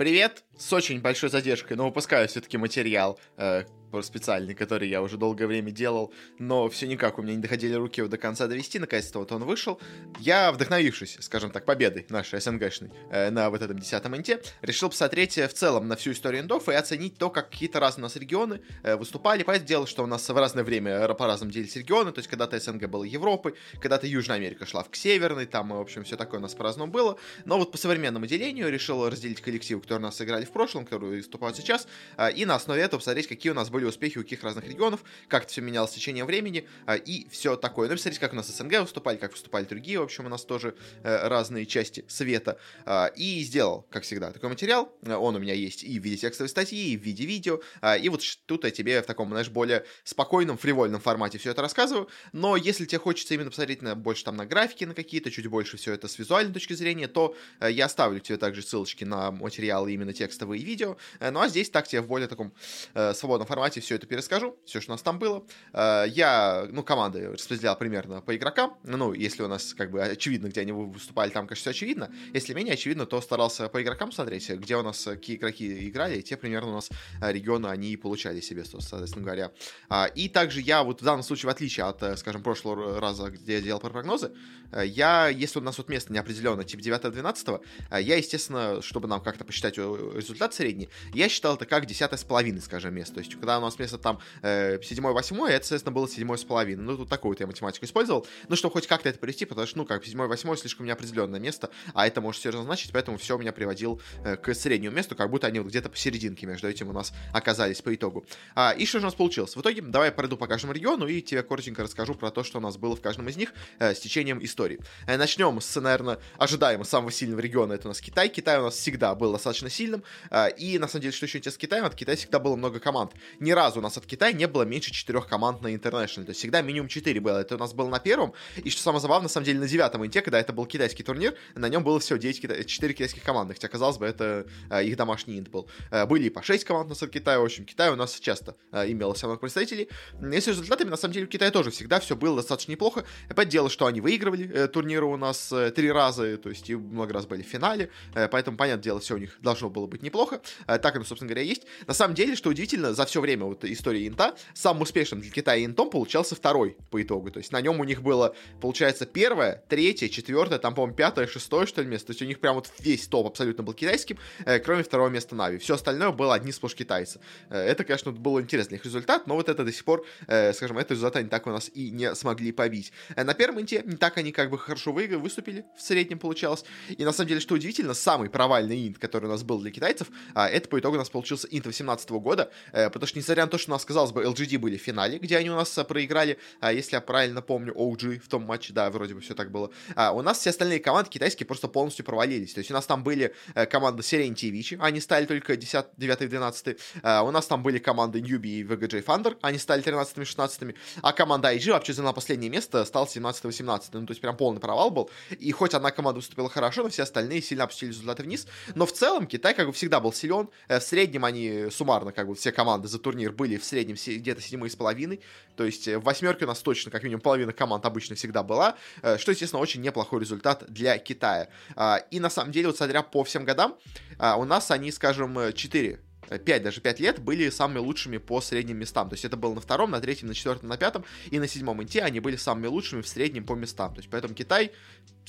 Привет! С очень большой задержкой, но выпускаю все-таки материал. Э, специальный, который я уже долгое время делал, но все никак у меня не доходили руки его до конца довести, наконец-то вот он вышел. Я, вдохновившись, скажем так, победой нашей СНГшной э, на вот этом десятом инте, решил посмотреть э, в целом на всю историю индов и оценить то, как какие-то разные у нас регионы э, выступали. Понятное дело, что у нас в разное время по-разному делились регионы, то есть когда-то СНГ было Европой, когда-то Южная Америка шла к Северной, там, в общем, все такое у нас по-разному было. Но вот по современному делению решил разделить коллективы, которые у нас играли в прошлом, которые выступают сейчас, э, и на основе этого посмотреть, какие у нас были успехи у каких разных регионов, как это все менялось с течением времени э, и все такое. Ну, посмотрите, как у нас СНГ выступали, как выступали другие, в общем, у нас тоже э, разные части света. И сделал, как всегда, такой материал. Он у меня есть и в виде текстовой статьи, и в виде видео. И вот тут я тебе в таком, знаешь, более спокойном, фривольном формате все это рассказываю. Но если тебе хочется именно посмотреть на, больше там на графики на какие-то, чуть больше все это с визуальной точки зрения, то я оставлю тебе также ссылочки на материалы именно текстовые и видео. Ну а здесь так тебе в более таком свободном формате все это перескажу, все, что у нас там было. Э, я, ну, команды распределял примерно по игрокам. Ну, если у нас, как бы, очевидно, где они выступали, там, конечно, все очевидно. Если менее очевидно, то старался по игрокам смотреть, где у нас какие игроки играли, и те примерно у нас э, регионы они и получали себе, соответственно говоря. А, и также я вот в данном случае, в отличие от, э, скажем, прошлого раза, где я делал про прогнозы, я, если у нас вот место неопределенное, типа 9-12, я, естественно, чтобы нам как-то посчитать результат средний, я считал это как 10 с половиной, скажем, место. То есть, когда у нас место там э, 7-8, это, соответственно, было 7 с половиной. Ну, тут такую вот я математику использовал. Ну, чтобы хоть как-то это привести, потому что, ну, как 7-8 слишком неопределенное место, а это может серьезно значить, поэтому все меня приводил э, к среднему месту, как будто они вот где-то посерединке между этим у нас оказались по итогу. А, и что же у нас получилось? В итоге, давай я пройду по каждому региону и тебе коротенько расскажу про то, что у нас было в каждом из них э, с течением истории. Э, начнем с, наверное, ожидаемо самого сильного региона, это у нас Китай. Китай у нас всегда был достаточно сильным, э, и, на самом деле, что еще интересно с Китаем, от Китая всегда было много команд. Ни разу у нас от Китая не было меньше четырех команд на International. То есть всегда минимум четыре было. Это у нас было на первом. И что самое забавное, на самом деле, на девятом инте, когда это был китайский турнир, на нем было всего 9 кита... 4 китайских команды. Хотя, казалось бы, это э, их домашний инт был. Э, были и по 6 команд у нас от Китая. В общем, Китай у нас часто э, имелось много представителей. И с результатами, на самом деле, у Китая тоже всегда все было достаточно неплохо. Опять дело, что они выигрывали э, турниры у нас э, три раза, то есть и много раз были в финале. Э, поэтому, понятное дело, все у них должно было быть неплохо. Э, так оно, собственно говоря, есть. На самом деле, что удивительно, за все время вот истории инта самым успешным для Китая интом получался второй по итогу. То есть на нем у них было, получается, первое, третье, четвертое, там, по-моему, пятое, шестое, что ли, место. То есть у них прям вот весь топ абсолютно был китайским, э, кроме второго места Нави. Все остальное было одни сплошь китайцы. Э, это, конечно, был интересный их результат, но вот это до сих пор, э, скажем, этот результат они так у нас и не смогли побить. Э, на первом инте не так они как бы хорошо вы, выступили, в среднем получалось. И на самом деле, что удивительно, самый провальный инт, который у нас был для китайцев, э, это по итогу у нас получился инт 18 года, э, потому что, несмотря на то, что у нас, казалось бы, LGD были в финале, где они у нас а, проиграли, а, если я правильно помню, OG в том матче, да, вроде бы все так было. А, у нас все остальные команды китайские просто полностью провалились. То есть у нас там были а, команды Серенти и Вичи, они стали только 10, 9 и 12. А, у нас там были команды Ньюби и VGJ Thunder, они стали 13 и 16. А команда IG вообще заняла последнее место, стал 17 18 Ну, то есть прям полный провал был. И хоть одна команда выступила хорошо, но все остальные сильно опустили результаты вниз. Но в целом Китай как бы всегда был силен. Э, в среднем они суммарно, как бы все команды за турнир были в среднем где-то 7,5 то есть э, в восьмерке у нас точно как минимум половина команд обычно всегда была, э, что, естественно, очень неплохой результат для Китая. А, и на самом деле, вот смотря по всем годам, а, у нас они, скажем, 4 5, даже 5 лет были самыми лучшими по средним местам. То есть это было на втором, на третьем, на четвертом, на пятом и на седьмом инте они были самыми лучшими в среднем по местам. То есть поэтому Китай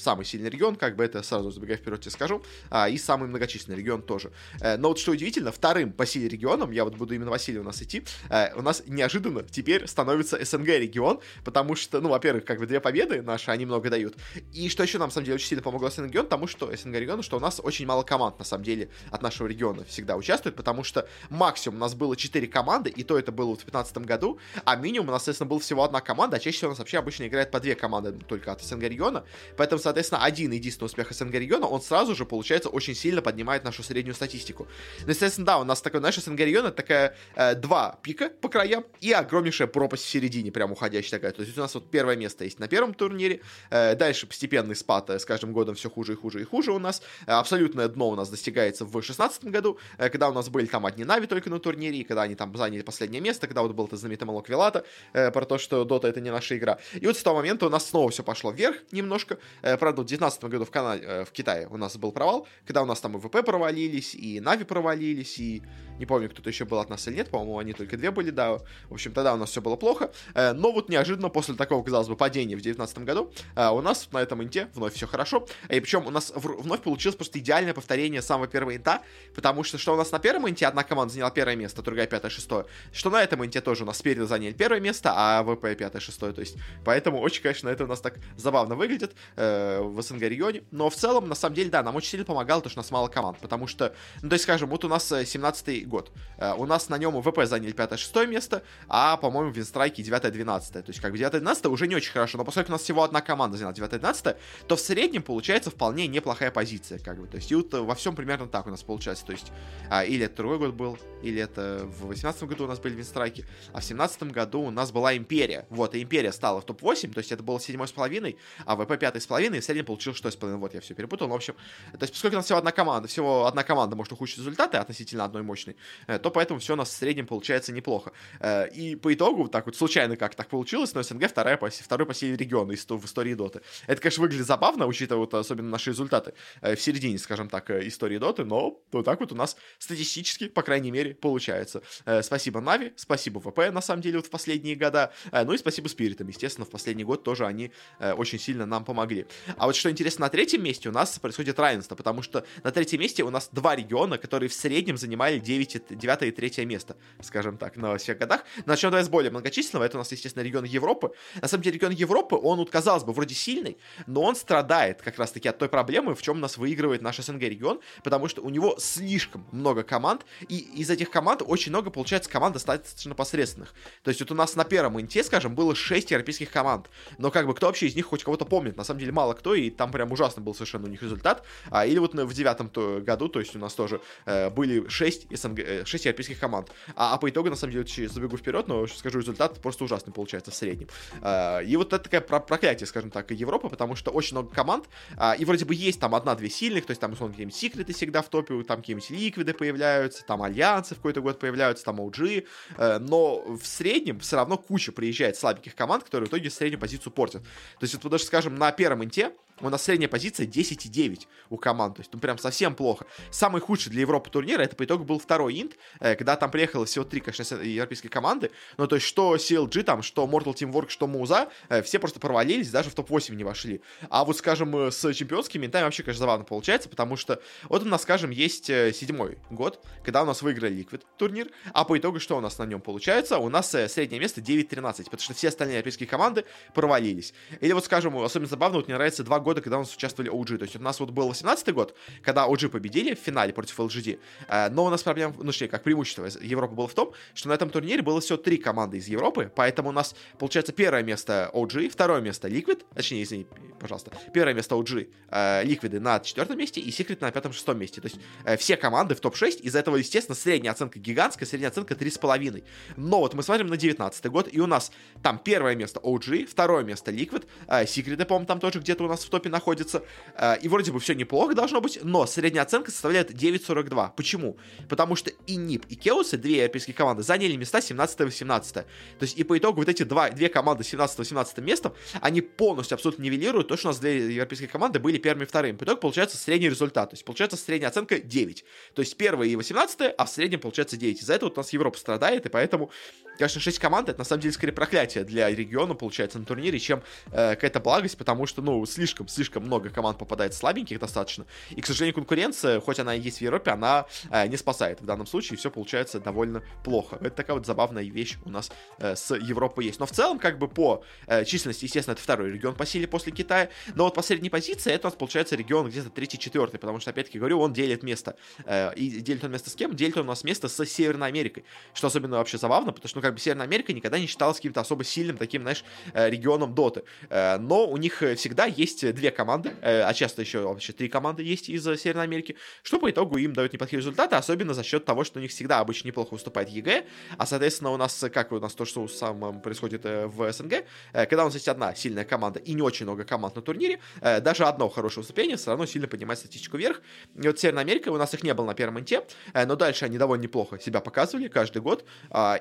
самый сильный регион, как бы это сразу забегая вперед тебе скажу, а, и самый многочисленный регион тоже. Э, но вот что удивительно, вторым по силе регионом, я вот буду именно Василий у нас идти, э, у нас неожиданно теперь становится СНГ регион, потому что, ну, во-первых, как бы две победы наши, они много дают, и что еще нам, на самом деле, очень сильно помогло СНГ регион, потому что СНГ регион, что у нас очень мало команд, на самом деле, от нашего региона всегда участвует, потому что максимум у нас было 4 команды, и то это было в 2015 году, а минимум у нас, соответственно, была всего одна команда, а чаще всего у нас вообще обычно играет по две команды только от СНГ региона, поэтому, один единственный успех СНГ региона, он сразу же, получается, очень сильно поднимает нашу среднюю статистику. Ну, естественно, да, у нас такой, знаешь, СНГ регион, это такая э, два пика по краям и огромнейшая пропасть в середине, прям уходящая такая. То есть у нас вот первое место есть на первом турнире, э, дальше постепенный спад, э, с каждым годом все хуже и хуже и хуже у нас. Э, абсолютное дно у нас достигается в 2016 году, э, когда у нас были там одни Нави только на турнире, и когда они там заняли последнее место, когда вот был это знаменитый Малок Вилата, э, про то, что Дота это не наша игра. И вот с того момента у нас снова все пошло вверх немножко, э, правда, в 2019 году в, Кана... в Китае у нас был провал, когда у нас там и ВП провалились, и Нави провалились, и не помню, кто-то еще был от нас или нет, по-моему, они только две были, да. В общем, тогда у нас все было плохо. Но вот неожиданно после такого, казалось бы, падения в 2019 году у нас на этом инте вновь все хорошо. И причем у нас вновь получилось просто идеальное повторение самого первого инта, потому что что у нас на первом инте одна команда заняла первое место, другая пятое, шестое, что на этом инте тоже у нас спереди заняли первое место, а ВП пятое, шестое, то есть, поэтому очень, конечно, это у нас так забавно выглядит э, в СНГ регионе, но в целом, на самом деле, да, нам очень сильно помогало то, что у нас мало команд, потому что, ну, то есть, скажем, вот у нас 17-й э, год, э, у нас на нем ВП заняли пятое, шестое место, а, по-моему, в Винстрайке 9-12, то есть, как бы 9-12 уже не очень хорошо, но поскольку у нас всего одна команда заняла 9-12, то в среднем получается вполне неплохая позиция, как бы, то есть, и вот во всем примерно так у нас получается, то есть, а, или это другой год был, или это в 18 году у нас были Винстрайки, а в 17 году у нас была Империя. Вот, и Империя стала в топ-8, то есть это было 7,5, а ВП 5,5, и в среднем получил 6,5. Вот, я все перепутал. Но, в общем, то есть, поскольку у нас всего одна команда, всего одна команда может ухудшить результаты относительно одной мощной, э, то поэтому все у нас в среднем получается неплохо. Э, и по итогу, так вот, случайно как так получилось, но СНГ вторая по, второй по силе региона в истории Доты. Это, конечно, выглядит забавно, учитывая вот особенно наши результаты э, в середине, скажем так, истории Доты, но вот так вот у нас статистически, по крайней мере, получается. Спасибо Нави, спасибо ВП, на самом деле, вот в последние года. Ну и спасибо Спиритам, естественно, в последний год тоже они очень сильно нам помогли. А вот что интересно, на третьем месте у нас происходит равенство, потому что на третьем месте у нас два региона, которые в среднем занимали 9, 9 и 3 место, скажем так, на всех годах. Начнем давай с более многочисленного, это у нас, естественно, регион Европы. На самом деле, регион Европы, он, вот, казалось бы, вроде сильный, но он страдает как раз-таки от той проблемы, в чем нас выигрывает наш СНГ регион, потому что у него слишком много команд, и из этих команд очень много, получается, команд достаточно посредственных. То есть вот у нас на первом инте, скажем, было 6 европейских команд. Но как бы кто вообще из них хоть кого-то помнит? На самом деле мало кто, и там прям ужасно был совершенно у них результат. А, или вот в девятом году, то есть у нас тоже э, были 6, СНГ, 6 э, европейских команд. А, а по итогу, на самом деле, забегу вперед, но скажу, результат просто ужасный получается в среднем. А, и вот это такая проклятие, скажем так, Европы, потому что очень много команд, а, и вроде бы есть там одна-две сильных, то есть там, условно, какие-нибудь секреты всегда в топе, там какие-нибудь ликвиды появляются, там альянсы в какой-то год появляются, там OG, э, но в среднем все равно куча приезжает слабеньких команд, которые в итоге среднюю позицию портят. То есть, вот даже, скажем, на первом инте у нас средняя позиция 10,9 у команд, то есть, ну, прям совсем плохо. Самый худший для Европы турнира, это по итогу был второй инт, э, когда там приехало всего три, конечно, европейские команды, ну, то есть, что CLG там, что Mortal Teamwork, что Муза, э, все просто провалились, даже в топ-8 не вошли. А вот, скажем, э, с чемпионскими интами вообще, конечно, забавно получается, потому что вот у нас, скажем, есть седьмой год, когда у нас выиграли Liquid турнир, а по итогу что у нас на нем получается? У нас среднее место 9-13, потому что все остальные европейские команды провалились. Или вот, скажем, особенно забавно, вот мне нравится два года года, когда у нас участвовали OG. То есть у нас вот был 18 год, когда OG победили в финале против LGD, э, но у нас проблема, ну, точнее, как преимущество Европы было в том, что на этом турнире было всего три команды из Европы, поэтому у нас, получается, первое место OG, второе место Liquid, точнее, извини, пожалуйста, первое место OG, э, Liquid на четвертом месте и Secret на пятом-шестом месте. То есть э, все команды в топ-6, из-за этого, естественно, средняя оценка гигантская, средняя оценка 3,5. Но вот мы смотрим на 19 год, и у нас там первое место OG, второе место Liquid, Secret, по-моему, там тоже где-то у нас топе находится. Э, и вроде бы все неплохо должно быть, но средняя оценка составляет 9.42. Почему? Потому что и НИП, и Кеусы, две европейские команды, заняли места 17-18. То есть и по итогу вот эти два, две команды 17-18 местом, они полностью абсолютно нивелируют то, что у нас две европейские команды были первыми и вторыми. По итогу получается средний результат. То есть получается средняя оценка 9. То есть первые и 18, а в среднем получается 9. Из-за этого вот у нас Европа страдает, и поэтому, конечно, 6 команд это на самом деле скорее проклятие для региона, получается, на турнире, чем э, какая-то благость, потому что, ну, слишком, слишком много команд попадает слабеньких достаточно. И, к сожалению, конкуренция, хоть она и есть в Европе, она э, не спасает в данном случае, и все получается довольно плохо. Это такая вот забавная вещь у нас э, с Европой есть. Но в целом, как бы по э, численности, естественно, это второй регион по силе после Китая. Но вот по средней позиции это у нас получается регион где-то третий-четвертый, потому что, опять-таки говорю, он делит место. Э, и делит он место с кем? Делит он у нас место с Северной Америкой. Что особенно вообще забавно, потому что, ну, как бы Северная Америка никогда не считалась каким-то особо сильным таким, знаешь, э, регионом Доты. Э, но у них всегда есть две команды, э, а часто еще вообще три команды есть из Северной Америки, что по итогу им дает неплохие результаты, особенно за счет того, что у них всегда обычно неплохо выступает EG, а, соответственно, у нас, как у нас то, что самом происходит э, в СНГ, э, когда у нас есть одна сильная команда и не очень много команд на турнире, даже одно хорошее выступление все равно сильно поднимает статистику вверх. И вот Северная Америка, у нас их не было на первом инте, но дальше они довольно неплохо себя показывали каждый год,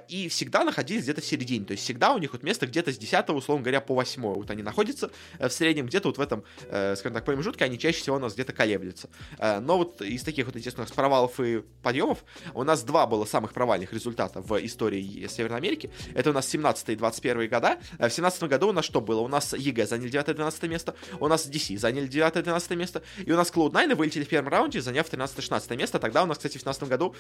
и всегда находились где-то в середине, то есть всегда у них вот место где-то с 10 условно говоря, по 8 вот они находятся э, в среднем, где-то вот в этом, э, скажем так, промежутке они чаще всего у нас где-то колеблются. Э, но вот из таких вот, естественно, провалов и подъемов у нас два было самых провальных результата в истории Северной Америки. Это у нас 17 и 21 года. В 17 году у нас что было? У нас EG заняли 9-12 место, у нас DC заняли 9-12 место, и у нас Cloud9 вылетели в первом раунде, заняв 13-16 место. Тогда у нас, кстати, в 15 году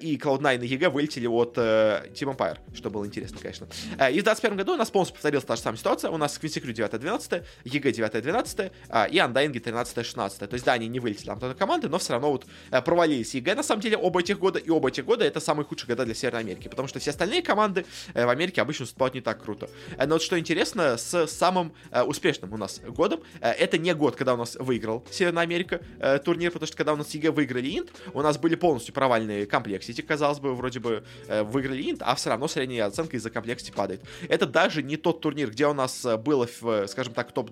и Cloud9 и EG вылетели от Team Empire, что было интересно, конечно. И в 21 году у нас полностью повторилась та же самая ситуация. У нас Quincy Crew 9-12, EG 9-12 а, и Undying 13-16. То есть, да, они не вылетели там только команды, но все равно вот э, провалились EG, на самом деле, оба этих года, и оба этих года это самые худшие года для Северной Америки, потому что все остальные команды э, в Америке обычно выступают не так круто. Э, но вот что интересно, с самым успешным у нас годом, это не год, когда у нас выиграла Северная Америка турнир, потому что когда у нас EG выиграли Инт, у нас были полностью провальные compLexity, казалось бы, вроде бы выиграли Инт, а все равно средняя оценка из-за compLexity падает. Это даже не тот турнир, где у нас было, скажем так, топ,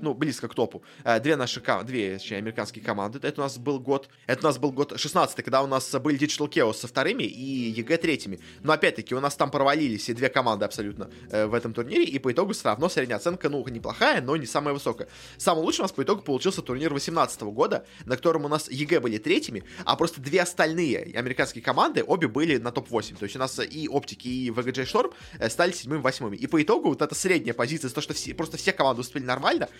ну, близко к топу, две наши, две, точнее, американские команды. Это у нас был год, это у нас был год 16 когда у нас были Digital Chaos со вторыми и EG третьими. Но опять-таки у нас там провалились и две команды абсолютно э, в этом турнире, и по итогу все равно средняя оценка, ну, неплохая, но не самая высокая. Самый лучший у нас по итогу получился турнир 18 года, на котором у нас EG были третьими, а просто две остальные американские команды обе были на топ-8. То есть у нас и OpTic и, и VGJ э, стали седьмыми, восьмыми. И по итогу вот эта средняя позиция, то, что все, просто все команды успели нормально,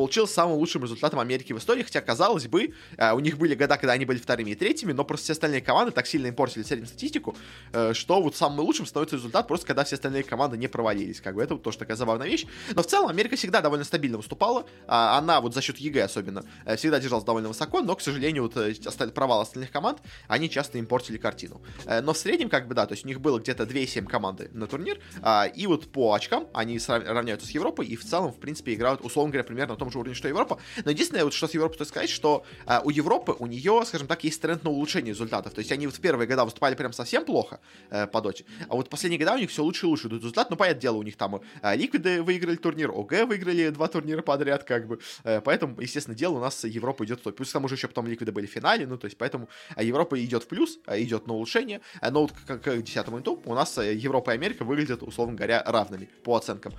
получилась самым лучшим результатом Америки в истории, хотя, казалось бы, э, у них были года, когда они были вторыми и третьими, но просто все остальные команды так сильно им среднюю статистику, э, что вот самым лучшим становится результат просто когда все остальные команды не провалились. Как бы это вот тоже такая забавная вещь. Но в целом Америка всегда довольно стабильно выступала. А она вот за счет EG особенно э, всегда держалась довольно высоко, но, к сожалению, вот провал остальных команд, они часто им портили картину. Но в среднем, как бы, да, то есть у них было где-то 2,7 команды на турнир, а, и вот по очкам они равняются с Европой, и в целом, в принципе, играют, условно говоря, примерно на том же уровне, что Европа. Но единственное, вот что с Европой стоит сказать, что а, у Европы, у нее, скажем так, есть тренд на улучшение результатов. То есть они вот в первые года выступали прям совсем плохо э, по доте, а вот последние года у них все лучше и лучше идут результат. Ну, понятное дело, у них там э, Ликвиды выиграли турнир, ОГ выиграли два турнира подряд, как бы. Э, поэтому, естественно, дело у нас Европа идет в топ. Плюс к тому же еще потом Ликвиды были в финале, ну, то есть поэтому э, Европа идет в плюс, э, идет на улучшение. Но вот как к 10 инту у нас э, Европа и Америка выглядят, условно говоря, равными по оценкам.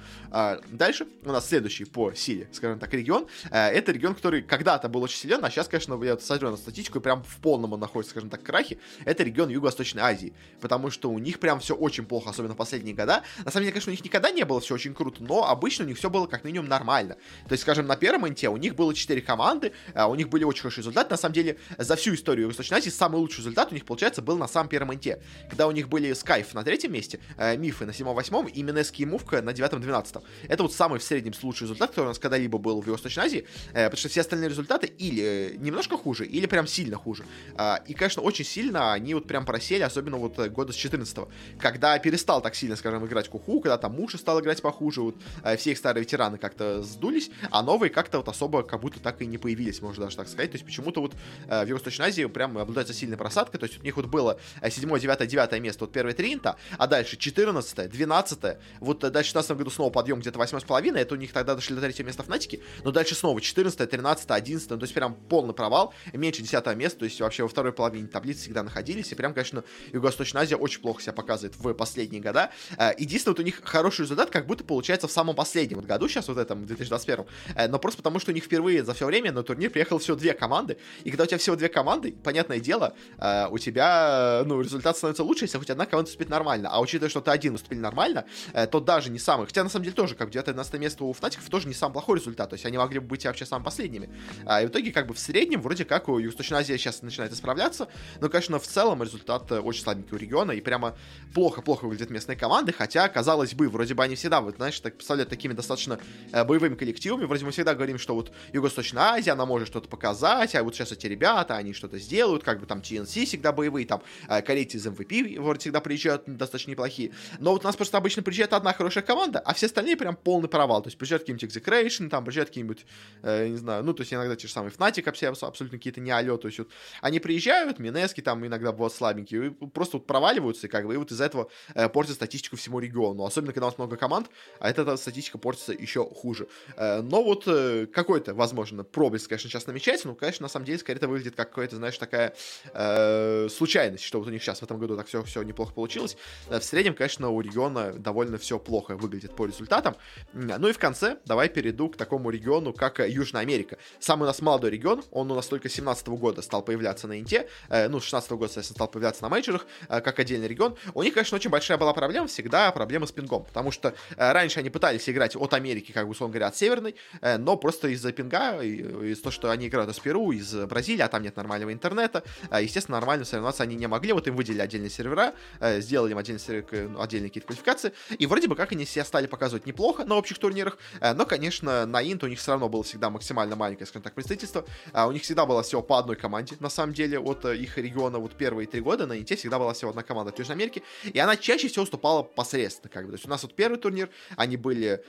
Дальше у нас следующий по силе, скажем так, регион. Э, это регион, который когда-то был очень силен, а сейчас, конечно, я смотрю на статистику, и прям в полном он находится, скажем так, крахе. Это регион Юго-Восточной Азии, потому что у них прям все очень плохо, особенно в последние года. На самом деле, конечно, у них никогда не было все очень круто, но обычно у них все было как минимум нормально. То есть, скажем, на первом инте у них было 4 команды, а у них были очень хорошие результаты. На самом деле, за всю историю Юго-Восточной Азии самый лучший результат у них, получается, был на самом первом инте, когда у них были Скайф на третьем месте, э, Мифы на седьмом-восьмом и Минески и Мувка на девятом-двенадцатом. Это вот самый в среднем лучший результат, который у нас когда-либо был в Юго-Восточной Азии, э, потому что все остальные результаты или э, немножко хуже, или прям сильно хуже. Э, и, конечно, очень сильно они вот прям просели, особенно вот э, года с 14 когда перестал так сильно, скажем, играть Куху, когда там Муши стал играть похуже, вот все их старые ветераны как-то сдулись, а новые как-то вот особо как будто так и не появились, можно даже так сказать. То есть почему-то вот в Юго-Восточной Азии прям обладается сильной просадкой, то есть у них вот было 7, 9, 9 место, вот первые три инта, а дальше 14, 12, вот дальше в 16 году снова подъем где-то 8,5, это у них тогда дошли до третьего места в Натике, но дальше снова 14, 13, 11, ну, то есть прям полный провал, меньше 10 места, то есть вообще во второй половине таблицы всегда находились, и прям, конечно, Юго-Восточная Азия очень плохо себя показывает в последние года. Э, единственное, вот у них хороший результат как будто получается в самом последнем вот году, сейчас вот этом, 2021, э, но просто потому, что у них впервые за все время на турнир приехало всего две команды, и когда у тебя всего две команды, понятное дело, э, у тебя, ну, результат становится лучше, если хоть одна команда выступит нормально, а учитывая, что ты один выступили нормально, то даже не самый, хотя на самом деле тоже, как 9-11 место у Фнатиков тоже не самый плохой результат, то есть они могли бы быть вообще самыми последними. И в итоге, как бы в среднем, вроде как у Юго-Восточной Азии сейчас начинает исправляться, но, конечно, в целом результат очень слабенький у региона, и прямо плохо-плохо выглядят местные команды, хотя, казалось бы, вроде бы они всегда, вот, знаешь, так представляют такими достаточно э, боевыми коллективами, вроде мы всегда говорим, что вот Юго-Восточная Азия, она может что-то показать, а вот сейчас эти ребята, они что-то сделают, как бы там TNC всегда боевые, там э, корейцы из MVP вроде всегда приезжают достаточно неплохие, но вот у нас просто обычно приезжает одна хорошая команда, а все остальные прям полный провал, то есть приезжают какие-нибудь Execration, там приезжают какие-нибудь, э, не знаю, ну, то есть иногда те же самые Fnatic абсолютно какие-то не алё, то есть вот они приезжают, Минески там иногда вот слабенькие, и просто вот проваливаются, и как бы, и вот из-за этого э, портят статистику всему региону. Особенно, когда у нас много команд, а эта, эта статистика портится еще хуже. Э, но вот э, какой-то, возможно, проблеск, конечно, сейчас намечается, но, конечно, на самом деле, скорее это выглядит как какая-то, знаешь, такая э, случайность, что вот у них сейчас в этом году так все, все неплохо получилось. в среднем, конечно, у региона довольно все плохо выглядит по результатам. Ну и в конце давай перейду к такому региону, как Южная Америка. Самый у нас молодой регион, он у нас только 17 -го года стал появляться на Инте, ну, с 16 -го года, соответственно, стал появляться на мейджорах, как отдельный регион. У них, конечно, очень большая была проблема, всегда проблема с пингом, потому что раньше они пытались играть от Америки, как бы, условно говоря, от Северной, но просто из-за пинга, из-за того, что они играют из Перу, из Бразилии, а там нет нормального интернета, естественно, нормально соревноваться они не могли, вот им выделили отдельные сервера, сделали им отдельные, сервера, отдельные какие-то квалификации, и вроде бы как они себя стали показывать неплохо на общих турнирах, но, конечно, на Инт них все равно было всегда максимально маленькое, скажем так, представительство, у них всегда было всего по одной команде, на самом деле, от их региона вот первые три года на Инте всегда была всего одна команда от Южной Америки, и она чаще всего уступала посредственно, как бы, то есть у нас вот первый турнир, они были,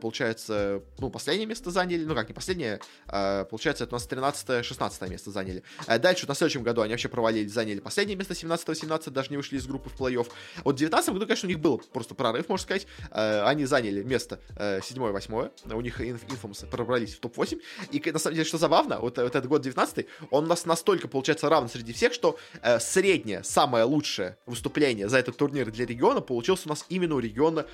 получается, ну, последнее место заняли, ну, как не последнее, получается, это у нас 13-16 место заняли. Дальше, на следующем году они вообще провалились, заняли последнее место 17-17, даже не вышли из группы в плей-офф. Вот в 19 году, конечно, у них был просто прорыв, можно сказать. Они заняли место 7-8, у них Infamous пробрались в топ-8. И, на самом деле, что забавно, вот, вот этот год 19 он у нас настолько, получается, равен среди всех, что среднее, самое лучшее выступление за этот турнир для региона получилось у нас именно у региона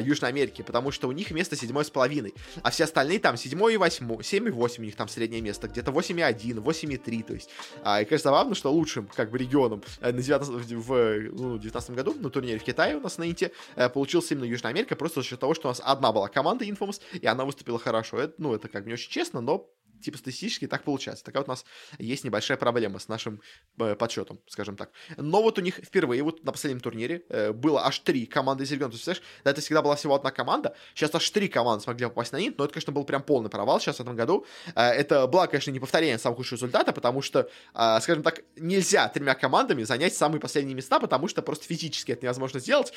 Южной Америки, потому что у них место 7,5, а все остальные там 7 и 8, 7 и 8 у них там среднее место, где-то 8,1, 8,3, то есть. А, и, конечно, забавно, что лучшим, как бы, регионом э, на 19, в ну, 19 году на турнире в Китае у нас на Инте э, получился именно Южная Америка, просто за счет того, что у нас одна была команда Infamous, и она выступила хорошо. Это, ну, это как бы не очень честно, но типа статистически так получается. Такая вот у нас есть небольшая проблема с нашим э, подсчетом, скажем так. Но вот у них впервые вот на последнем турнире э, было аж три команды из региона. То есть, до этого всегда была всего одна команда, сейчас аж три команды смогли попасть на нит, но это, конечно, был прям полный провал сейчас в этом году. Э, это было, конечно, не повторение самых худших результатов, потому что, скажем так, нельзя тремя командами занять самые последние места, потому что просто физически это невозможно сделать.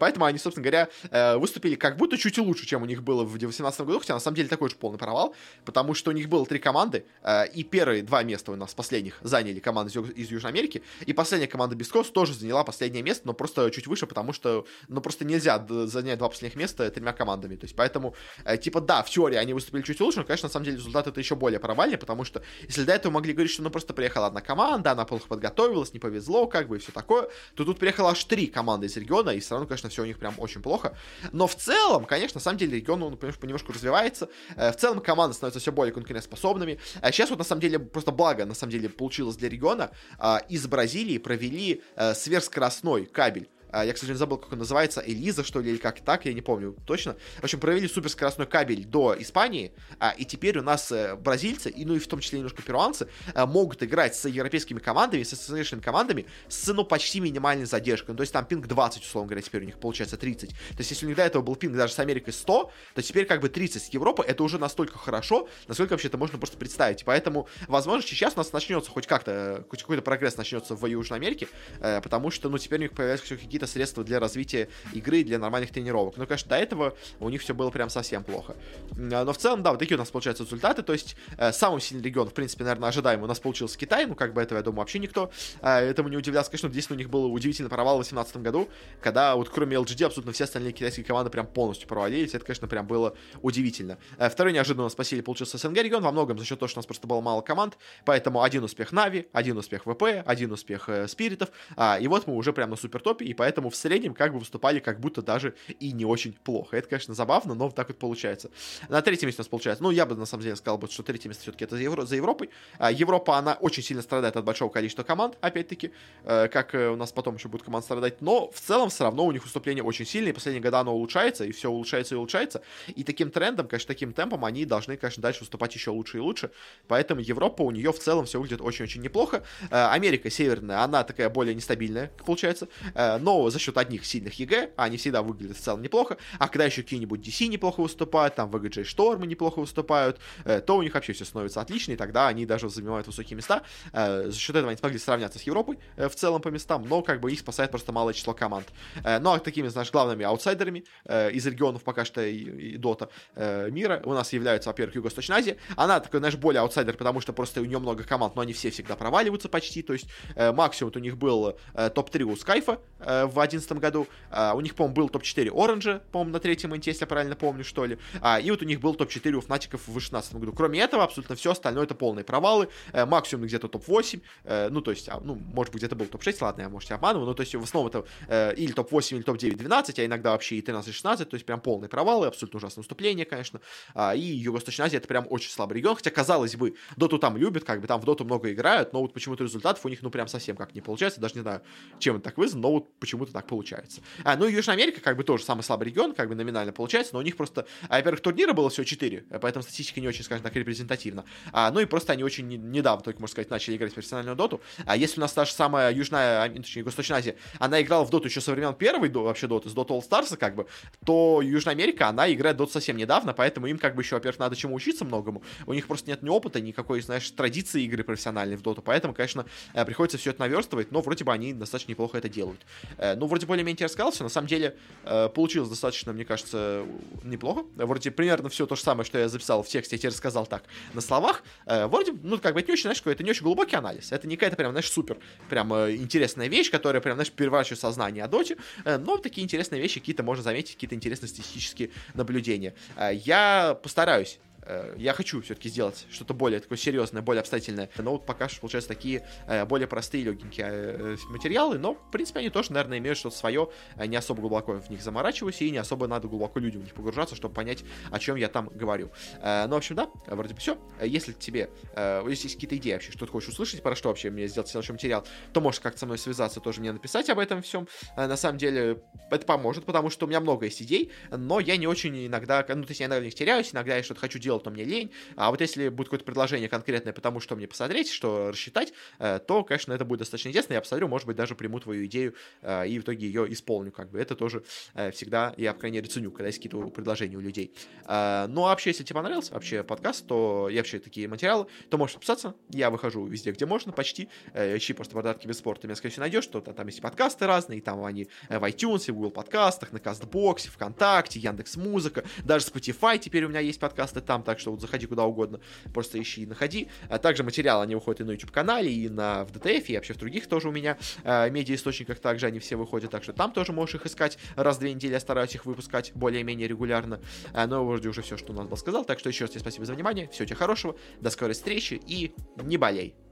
Поэтому они, собственно говоря, выступили как будто чуть лучше, чем у них было в 2018 году, хотя на самом деле такой же полный провал, потому что у них был три команды, э, и первые два места у нас последних заняли команды из, Южной Америки, и последняя команда Бескос тоже заняла последнее место, но просто чуть выше, потому что, ну, просто нельзя занять два последних места тремя командами, то есть поэтому, э, типа, да, в теории они выступили чуть лучше, но, конечно, на самом деле результат это еще более провальный, потому что, если до этого могли говорить, что, ну, просто приехала одна команда, она плохо подготовилась, не повезло, как бы, и все такое, то тут приехало аж три команды из региона, и все равно, конечно, все у них прям очень плохо, но в целом, конечно, на самом деле регион, он, понимаешь, понемножку развивается, э, в целом команды становятся все более конкурентоспособными, а сейчас вот на самом деле просто благо на самом деле получилось для региона. А, из Бразилии провели а, сверхскоростной кабель а, я, кстати, забыл, как он называется, Элиза, что ли, или как так, я не помню точно. В общем, провели суперскоростной кабель до Испании, а, и теперь у нас э, бразильцы, и, ну и в том числе немножко перуанцы, а, могут играть с европейскими командами, с ассоциированными командами с, ну, почти минимальной задержкой. Ну, то есть там пинг 20, условно говоря, теперь у них получается 30. То есть если у них до этого был пинг даже с Америкой 100, то теперь как бы 30 с Европы, это уже настолько хорошо, насколько вообще это можно просто представить. Поэтому, возможно, сейчас у нас начнется хоть как-то, хоть какой-то прогресс начнется в Южной Америке, э, потому что, ну, теперь у них появляются какие-то какие-то средства для развития игры, для нормальных тренировок. Но, конечно, до этого у них все было прям совсем плохо. А, но в целом, да, вот такие у нас получаются результаты. То есть, э, самый сильный регион, в принципе, наверное, ожидаемый у нас получился Китай. Ну, как бы этого, я думаю, вообще никто э, этому не удивлялся. Конечно, здесь у них был удивительный провал в 2018 году, когда вот кроме LGD абсолютно все остальные китайские команды прям полностью провалились. Это, конечно, прям было удивительно. Э, второй неожиданно спасили получился СНГ регион, во многом за счет того, что у нас просто было мало команд. Поэтому один успех Нави, один успех ВП, один успех э, Спиритов. А, и вот мы уже прям на супер топе, и поэтому в среднем как бы выступали как будто даже и не очень плохо. Это, конечно, забавно, но так вот получается. На третьем месте у нас получается, ну, я бы на самом деле сказал, бы, что третье место все-таки это за, Евро, за Европой. А, Европа, она очень сильно страдает от большого количества команд, опять-таки, э, как э, у нас потом еще будет команд страдать, но в целом все равно у них выступление очень сильное, последние года оно улучшается, и все улучшается и улучшается, и таким трендом, конечно, таким темпом они должны, конечно, дальше выступать еще лучше и лучше, поэтому Европа у нее в целом все выглядит очень-очень неплохо. Э, Америка Северная, она такая более нестабильная, получается, но за счет одних сильных EG, они всегда выглядят в целом неплохо, а когда еще какие-нибудь DC неплохо выступают, там VGJ Storm ы неплохо выступают, э, то у них вообще все становится отлично, и тогда они даже занимают высокие места. Э, за счет этого они смогли сравняться с Европой э, в целом по местам, но как бы их спасает просто малое число команд. Ну а такими, знаешь, главными аутсайдерами из регионов пока что и, и Дота мира у нас являются, во-первых, Юго-Восточная Азия. Она такой, знаешь, более аутсайдер, потому что просто у нее много команд, но они все всегда проваливаются почти, то есть максимум у них был топ-3 у Scythe в 2011 году. А, у них, по-моему, был топ-4 Orange, по-моему, на третьем инте, если я правильно помню, что ли. А, и вот у них был топ-4 у Fnatic ов в 2016 году. Кроме этого, абсолютно все остальное это полные провалы. Э, максимум где-то топ-8. Э, ну, то есть, а, ну, может быть, где-то был топ-6, ладно, я, может, я обманываю. Ну, то есть, в основном это э, или топ-8, или топ-9, 12, а иногда вообще и 13-16. То есть, прям полные провалы, абсолютно ужасное выступление, конечно. И Юго-Восточная Азия это прям очень слабый регион. Хотя, казалось бы, Доту там любят, как бы там в Доту много играют, но вот почему-то результатов у них, ну, прям совсем как не получается. Даже не знаю, чем это так вызвано, но вот почему-то так получается. А, ну и Южная Америка, как бы тоже самый слабый регион, как бы номинально получается, но у них просто, а, во-первых, турнира было всего 4, поэтому статистика не очень, скажем так, репрезентативна. А, ну и просто они очень недавно, только, можно сказать, начали играть в профессиональную доту. А если у нас та же самая Южная, а, точнее, Восточная Азия, она играла в доту еще со времен первой вообще доты, с доты All Stars, как бы, то Южная Америка, она играет доту совсем недавно, поэтому им, как бы, еще, во-первых, надо чему учиться многому. У них просто нет ни опыта, никакой, знаешь, традиции игры профессиональной в доту, поэтому, конечно, э, приходится все это наверстывать, но вроде бы они достаточно неплохо это делают. Э, ну, вроде более-менее все, на самом деле э, получилось достаточно, мне кажется, неплохо. Вроде примерно все то же самое, что я записал в тексте, я тебе рассказал так на словах. Вроде, ну, как бы это не очень, знаешь, это не очень глубокий анализ. Это не какая-то прям, знаешь, супер, прям интересная вещь, которая прям, знаешь, переворачивает сознание о доте, но такие интересные вещи какие-то можно заметить, какие-то интересные статистические наблюдения. Я постараюсь Э, я хочу все-таки сделать что-то более такое серьезное, более обстоятельное. Но вот пока что получаются такие э, более простые, легенькие э, материалы, но, в принципе, они тоже, наверное, имеют что-то свое. Не особо глубоко в них заморачиваюсь, и не особо надо глубоко людям в них погружаться, чтобы понять, о чем я там говорю. Ну, в общем, да, вроде бы все. Если тебе, если есть какие-то идеи вообще, что ты хочешь услышать, про что вообще мне сделать следующий материал, то можешь как-то со мной связаться, тоже мне написать об этом всем. На самом деле, это поможет, потому что у меня много есть идей, но я не очень иногда, ну, то есть я иногда в теряюсь, иногда я что-то хочу делать, то мне лень. А вот если будет какое-то предложение конкретное потому что мне посмотреть, что рассчитать, э, то, конечно, это будет достаточно интересно. Я посмотрю, может быть, даже приму твою идею э, и в итоге ее исполню. Как бы это тоже э, всегда, я, по крайней мере, ценю, когда есть какие-то предложения у людей. Ну, а вообще, если тебе понравился вообще подкаст, то я вообще такие материалы, то можешь подписаться. Я выхожу везде, где можно, почти. Ищи просто подарки без спорта, ты меня, скорее всего, найдешь, что там есть подкасты разные, там они в iTunes, в Google подкастах, на Кастбоксе, ВКонтакте, Яндекс Музыка, даже Spotify теперь у меня есть подкасты там, так что вот заходи куда угодно, просто ищи и находи. А также материалы, они выходят и на YouTube-канале, и на в DTF, и вообще в других тоже у меня э, медиаисточниках также они все выходят, так что там тоже можешь их искать раз в две недели, я стараюсь их выпускать более-менее регулярно. Э, но вроде уже все, что у нас был сказал, так что еще раз тебе спасибо за внимание, всего тебе хорошего, до скорой встречи и не болей!